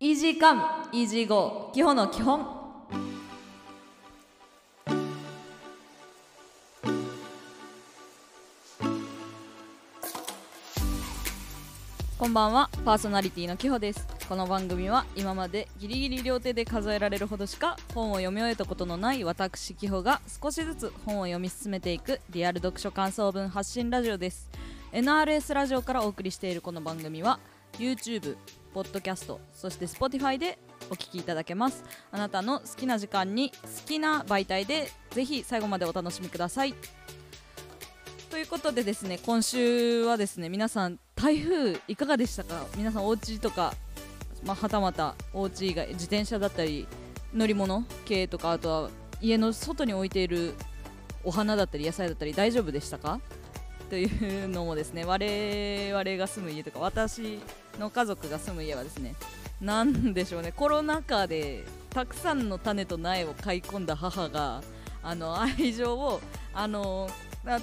イージーカムイージーゴー基本の基本こんばんはパーソナリティのきほです。この番組は今までギリギリ両手で数えられるほどしか本を読み終えたことのない私きほが少しずつ本を読み進めていくリアル読書感想文発信ラジオです。NRS ラジオからお送りしているこの番組は YouTube、ポッドキャストそして Spotify でお聞きいただけます。あなたの好きな時間に好きな媒体でぜひ最後までお楽しみください。ということでですね今週はですね皆さん台風いかがでしたか？皆さんお家とか、まあ、はたまたお家以外自転車だったり乗り物系とかあとは家の外に置いているお花だったり野菜だったり大丈夫でしたか？というのもですね我々が住む家とか私の家族が住む家はですねなんでしょうね。コロナ禍でたくさんの種と苗を買い込んだ母があの愛情をあの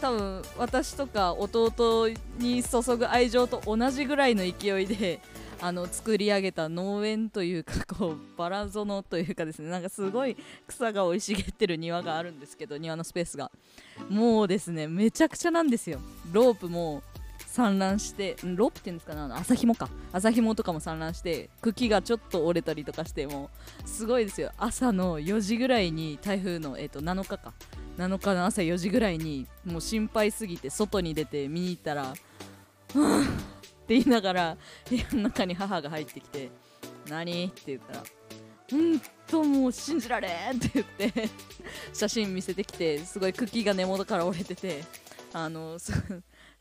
多分私とか弟に注ぐ愛情と同じぐらいの勢いであの作り上げた農園というかこうバラ園というかですね。なんかすごい草が生い茂ってる庭があるんですけど庭のスペースが。もうですねめちゃくちゃなんですよ。ロープも散乱してロープっていうんですかね朝ひもか朝ひもとかも散乱して茎がちょっと折れたりとかしてもすごいですよ朝の4時ぐらいに台風の、えー、と7日か7日の朝4時ぐらいにもう心配すぎて外に出て見に行ったら「うん」って言いながら部屋の中に母が入ってきて「何?」って言ったら「うんともう信じられん!」って言って写真見せてきてすごい茎が根元から折れててあの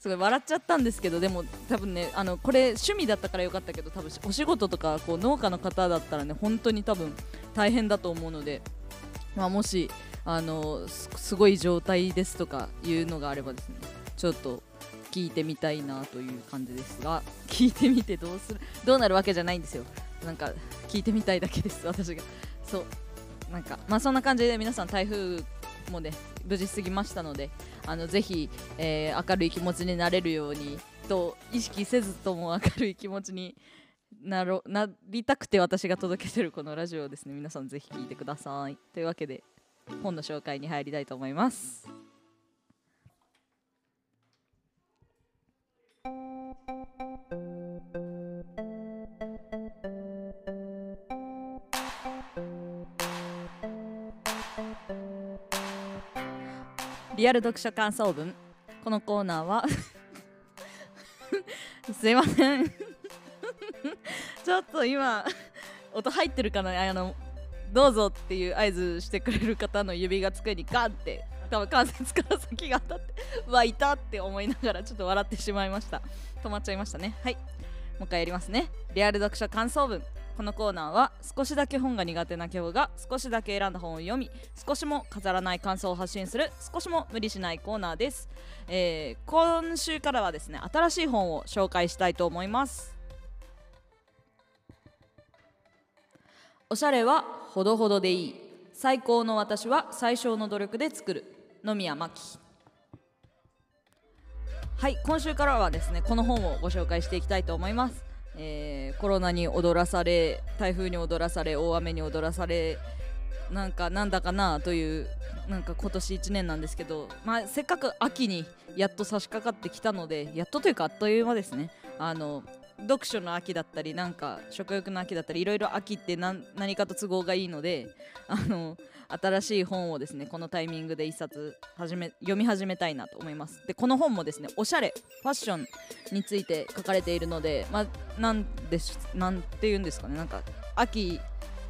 すごい笑っちゃったんですけどでも多分ねあのこれ趣味だったからよかったけど多分お仕事とかこう農家の方だったらね本当に多分大変だと思うので、まあ、もしあのすごい状態ですとかいうのがあればですねちょっと聞いてみたいなという感じですが聞いてみてどうするどうなるわけじゃないんですよ。なんか聞いてみたいだけです私が。そう。なんかまあそんな感じで皆さん台風もね無事過ぎましたのであのぜひ、えー、明るい気持ちになれるようにと意識せずとも明るい気持ちになろなりたくて私が届けてるこのラジオをですね皆さんぜひ聴いてください。というわけで本の紹介に入りたいと思います。リアル読書感想文。このコーナーは すいません。ちょっと今音入ってるかな？あのどうぞっていう合図してくれる方の指が机にガンって多分関節から先が当たってわいたって思いながらちょっと笑ってしまいました。止まっちゃいましたね。はい。もう一回やりますね。リアル読書感想文。このコーナーは少しだけ本が苦手な今日が少しだけ選んだ本を読み少しも飾らない感想を発信する少しも無理しないコーナーです、えー、今週からはですね新しい本を紹介したいと思います。おしゃれはほどほどでいい。最高の私は最小の努力で作る。野宮真紀はい今週からはですねこの本をご紹介していきたいと思います。えー、コロナに踊らされ台風に踊らされ大雨に踊らされなんかなんだかなというなんか今年1年なんですけど、まあ、せっかく秋にやっと差し掛かってきたのでやっとというかあっという間ですね。あの読書の秋だったりなんか食欲の秋だったりいろいろ秋って何何かと都合がいいので あの新しい本をですねこのタイミングで1冊始め読み始めたいなと思います。でこの本もですねおしゃれファッションについて書かれているのでまあなんですなんて言うんですかねなんか秋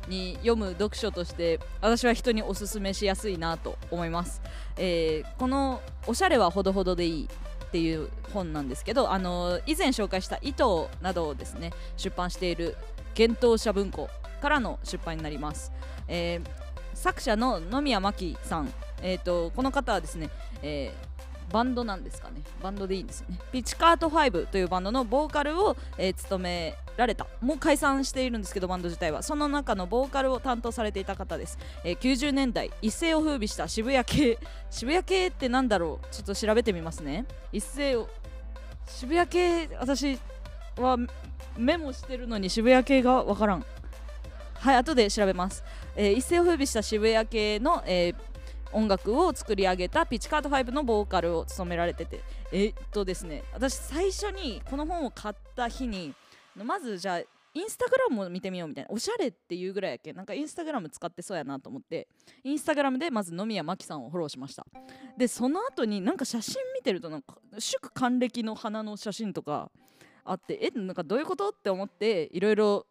に読む読書として私は人におすすめしやすいなと思います、えー、この「おしゃれはほどほどでいい」っていう本なんですけどあの以前紹介した糸などをですね出版している幻冬舎文庫からの出版になります、えー、作者の野宮真紀さん、えーと、この方はですね、えー、バンドなんですかね。バンドでいいんですよね。ピチカート5というバンドのボーカルを、えー、務められた。もう解散しているんですけどバンド自体は。その中のボーカルを担当されていた方です、えー、90年代一世を風靡した渋谷系。渋谷系ってなんだろう？ちょっと調べてみますね。一世を渋谷系私はメモしてるのに渋谷系がわからん。はい後で調べます、えー一世を風靡した渋谷系の、えー音楽を作り上げたピッチカート5のボーカルを務められてて。えっとですね私最初にこの本を買った日にまずじゃあインスタグラムを見てみようみたいなおしゃれっていうぐらいやけ？なんかインスタグラム使ってそうやなと思ってインスタグラムでまず野宮真紀さんをフォローしました。でその後になんか写真見てるとなんか祝還暦の花の写真とかあってえなんかどういうこと？って思っていろいろ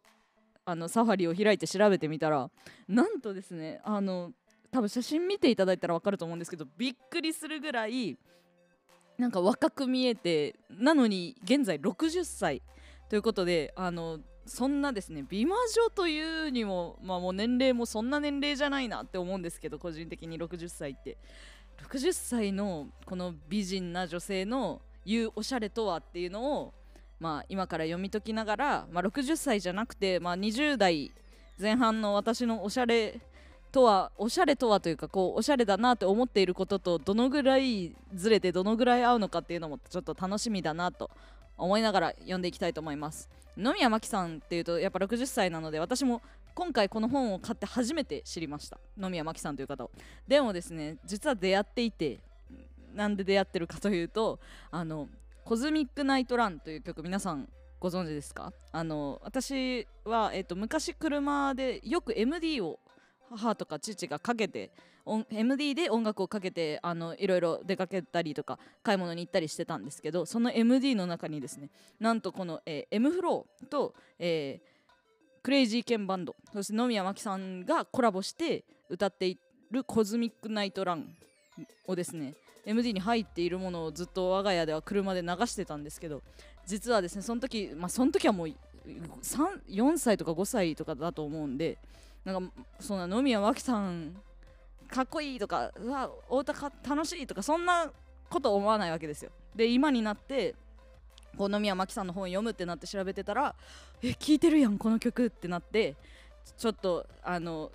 あのサファリを開いて調べてみたらなんとですねあの多分写真見ていただいたら分かると思うんですけどびっくりするぐらいなんか若く見えてなのに現在60歳ということであのそんなですね美魔女というにも,、まあ、もう年齢もそんな年齢じゃないなって思うんですけど個人的に60歳って。60歳のこの美人な女性の言うおしゃれとはっていうのを、まあ、今から読み解きながら、まあ、60歳じゃなくて、まあ、20代前半の私のおしゃれとはおしゃれとはというかこうおしゃれだなって思っていることとどのぐらいずれてどのぐらい合うのかっていうのもちょっと楽しみだなと思いながら読んでいきたいと思います。野宮真紀さんっていうとやっぱ60歳なので私も今回この本を買って初めて知りました。野宮真紀さんという方。をでもですね実は出会っていてなんで出会ってるかというとあのコズミックナイトランという曲皆さんご存知ですか？あの私は、えっと昔車でよく MD を母とか父がかけて MD で音楽をかけてあのいろいろ出かけたりとか買い物に行ったりしてたんですけどその MD の中にですねなんとこの、えー、M フローと、えークレイジーケンバンドそして野宮真紀さんがコラボして歌っている「コズミックナイトラン」をですね MD に入っているものをずっと我が家では車で流してたんですけど実はですねその時まあその時はもう4歳とか5歳とかだと思うんでなんかそんな野宮真紀さんかっこいいとかうわお歌か楽しいとかそんなこと思わないわけですよ。で今になってこう野宮真紀さんの本読むってなって調べてたらえ聞いてるやんこの曲ってなってちょっとあの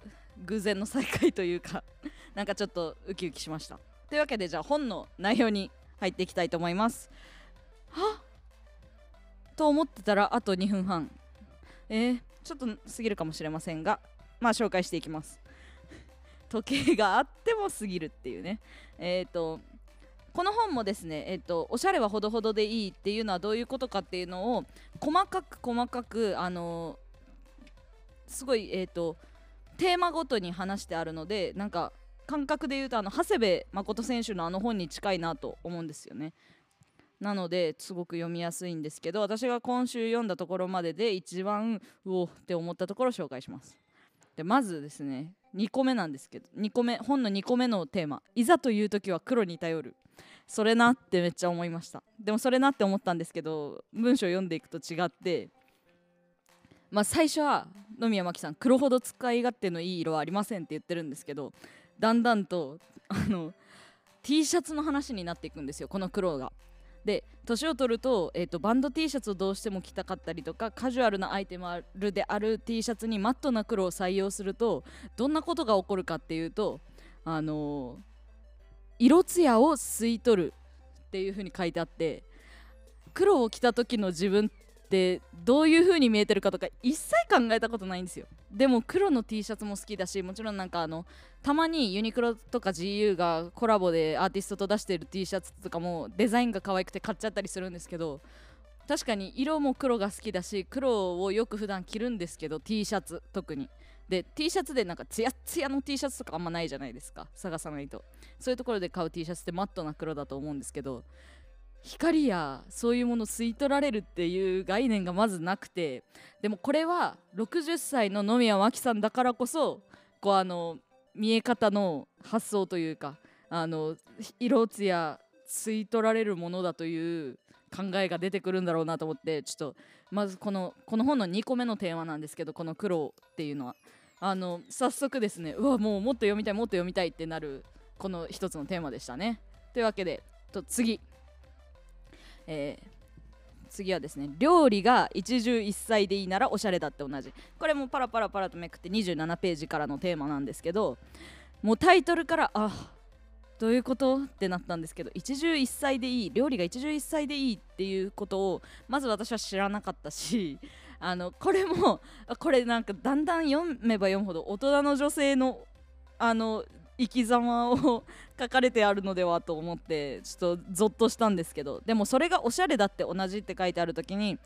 偶然の再会というか なんかちょっとウキウキしました。というわけでじゃあ本の内容に入っていきたいと思います。は？と思ってたらあと2分半。えー、ちょっと過ぎるかもしれませんが。まあ紹介していきます 時計があっても過ぎるっていうねえっ、ー、とこの本もですね、えーと、おしゃれはほどほどでいいっていうのはどういうことかっていうのを細かく細かくあのすごいえっ、ー、とテーマごとに話してあるのでなんか感覚で言うとあの長谷部誠選手のあの本に近いなと思うんですよね。なのですごく読みやすいんですけど私が今週読んだところまでで一番うおって思ったところを紹介します。でまずですね2個目なんですけど2個目本の2個目のテーマ「いざという時は黒に頼る」それなってめっちゃ思いましたでもそれなって思ったんですけど文章読んでいくと違ってまあ最初は野宮真紀さん黒ほど使い勝手のいい色はありませんって言ってるんですけどだんだんとあの T シャツの話になっていくんですよこの黒が。で年を取ると,、えーと、バンド T シャツをどうしても着たかったりとかカジュアルなアイテムである T シャツにマットな黒を採用するとどんなことが起こるかっていうとあのー、色艶を吸い取るっていうふうに書いてあって黒を着た時の自分ってどういう風に見えてるかとか一切考えたことないんですよ。でも黒の T シャツも好きだしもちろんなんかあのたまにユニクロとか GU がコラボでアーティストと出してる T シャツとかもデザインが可愛くて買っちゃったりするんですけど確かに色も黒が好きだし黒をよく普段着るんですけど T シャツ特に。で T シャツでなんかツヤツヤの T シャツとかあんまないじゃないですか探さないと。そういうところで買う T シャツってマットな黒だと思うんですけど光やそういうもの吸い取られるっていう概念がまずなくてでもこれは60歳の野宮真紀さんだからこそこうあの見え方の発想というかあの色艶吸い取られるものだという考えが出てくるんだろうなと思ってちょっとまずこのこの本の2個目のテーマなんですけどこの黒っていうのは。あの早速ですねうわもうもっと読みたいもっと読みたいってなるこの一つのテーマでしたね。というわけでと次。えー、次はですね料理が一汁一菜でいいならおしゃれだって同じ。これもパラパラパラとめくって27ページからのテーマなんですけどもうタイトルからあどういうこと？ってなったんですけど一汁一菜でいい料理が一汁一菜でいいっていうことをまず私は知らなかったし あのこれもこれなんかだんだん読めば読むほど大人の女性のあの生き様を書かれてあるのではと思ってちょっとゾッとしたんですけど。でもそれがおしゃれだって同じって書いてある時に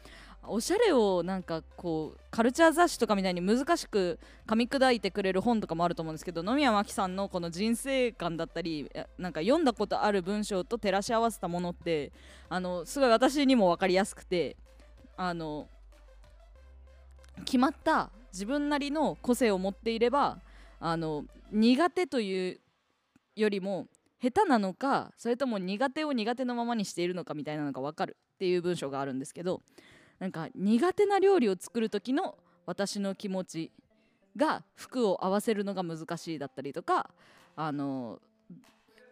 おしゃれをなんかこうカルチャー雑誌とかみたいに難しく噛み砕いてくれる本とかもあると思うんですけど野宮真紀さんのこの人生観だったりなんか読んだことある文章と照らし合わせたものってあのすごい私にも分かりやすくてあの決まった自分なりの個性を持っていればあの苦手というよりも下手なのかそれとも苦手を苦手のままにしているのかみたいなのが分かるっていう文章があるんですけどなんか苦手な料理を作る時の私の気持ちが服を合わせるのが難しいだったりとかあの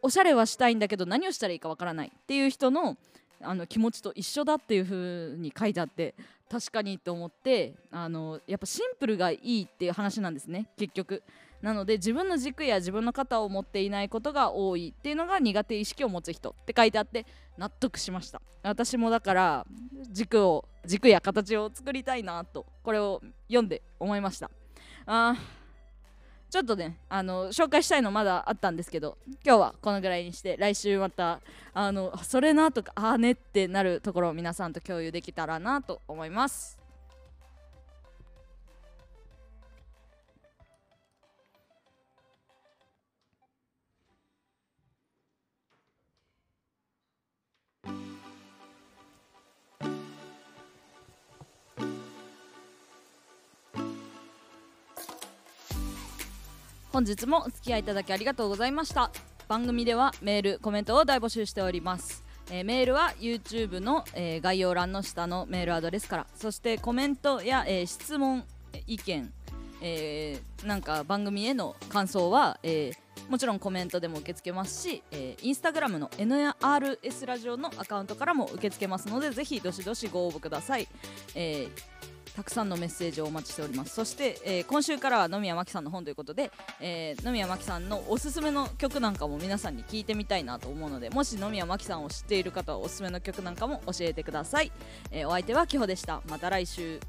おしゃれはしたいんだけど何をしたらいいかわからないっていう人のあの気持ちと一緒だっていう風に書いてあって確かにと思ってあのやっぱシンプルがいいっていう話なんですね結局。なので自分の軸や自分の肩を持っていないことが多いっていうのが苦手意識を持つ人って書いてあって納得しました。私もだから軸を軸や形を作りたいなとこれを読んで思いました。あちょっとねあの紹介したいのまだあったんですけど今日はこのぐらいにして来週またあのそれなとかああねってなるところを皆さんと共有できたらなと思います。本日もお付き合いいただきありがとうございました。番組ではメールコメントを大募集しております。えー、メールは YouTube の、えー、概要欄の下のメールアドレスから。そしてコメントや、えー、質問意見、えなんか番組への感想は、えもちろんコメントでも受け付けますし、えー、インスタグラムの NRS ラジオのアカウントからも受け付けますのでぜひどしどしご応募ください、えーたくさんのメッセージをお待ちしております。そして、えー、今週からは野宮真紀さんの本ということで、えー、野宮真紀さんのおすすめの曲なんかも皆さんに聞いてみたいなと思うのでもし野宮真紀さんを知っている方はおすすめの曲なんかも教えてください、えー、お相手はきほでした。また来週。